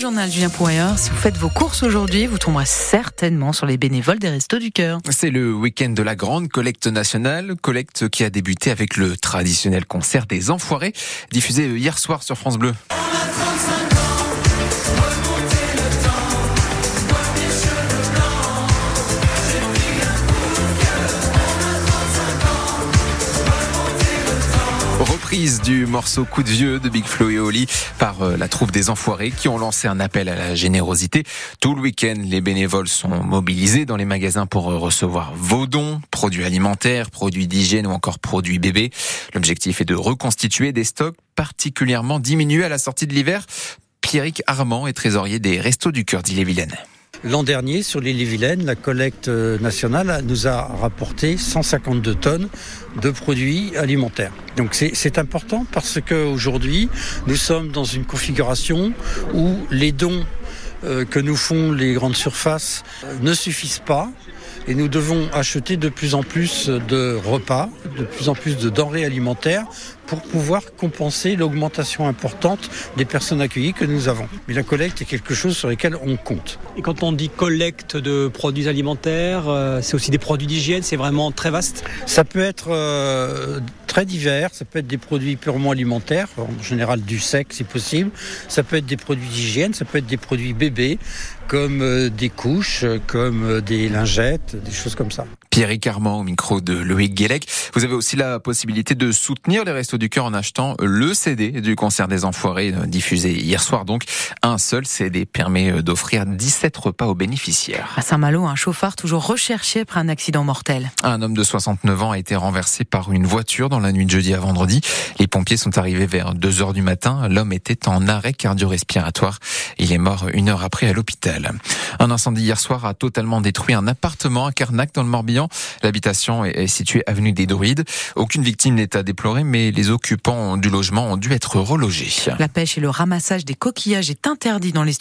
Le journal Julien Pourrier, si vous faites vos courses aujourd'hui, vous tomberez certainement sur les bénévoles des Restos du Cœur. C'est le week-end de la grande collecte nationale, collecte qui a débuté avec le traditionnel concert des Enfoirés, diffusé hier soir sur France Bleu. Reprise du morceau Coup de vieux de Big Flo et Oli par euh, la troupe des Enfoirés qui ont lancé un appel à la générosité. Tout le week-end, les bénévoles sont mobilisés dans les magasins pour euh, recevoir vos dons, produits alimentaires, produits d'hygiène ou encore produits bébés. L'objectif est de reconstituer des stocks particulièrement diminués à la sortie de l'hiver. Pierrick Armand est trésorier des Restos du Cœur d'Ille-et-Vilaine. L'an dernier, sur l'île Vilaine, la collecte nationale nous a rapporté 152 tonnes de produits alimentaires. Donc c'est important parce qu'aujourd'hui, nous sommes dans une configuration où les dons euh, que nous font les grandes surfaces euh, ne suffisent pas et nous devons acheter de plus en plus de repas, de plus en plus de denrées alimentaires pour pouvoir compenser l'augmentation importante des personnes accueillies que nous avons. Mais la collecte est quelque chose sur lequel on compte. Et quand on dit collecte de produits alimentaires, euh, c'est aussi des produits d'hygiène, c'est vraiment très vaste? Ça peut être euh, très divers, ça peut être des produits purement alimentaires, en général du sec si possible, ça peut être des produits d'hygiène, ça peut être des produits bébés, comme euh, des couches, comme des lingettes, des choses comme ça. Pierre Armand au micro de Loïc Guélec. Vous avez aussi la possibilité de soutenir les Restos du Cœur en achetant le CD du concert des Enfoirés diffusé hier soir. Donc, un seul CD permet d'offrir 17 repas aux bénéficiaires. À Saint-Malo, un chauffard toujours recherché après un accident mortel. Un homme de 69 ans a été renversé par une voiture la nuit de jeudi à vendredi. Les pompiers sont arrivés vers 2 heures du matin. L'homme était en arrêt cardio-respiratoire. Il est mort une heure après à l'hôpital. Un incendie hier soir a totalement détruit un appartement à Carnac dans le Morbihan. L'habitation est située avenue des Druides. Aucune victime n'est à déplorer, mais les occupants du logement ont dû être relogés. La pêche et le ramassage des coquillages est interdit dans l'histoire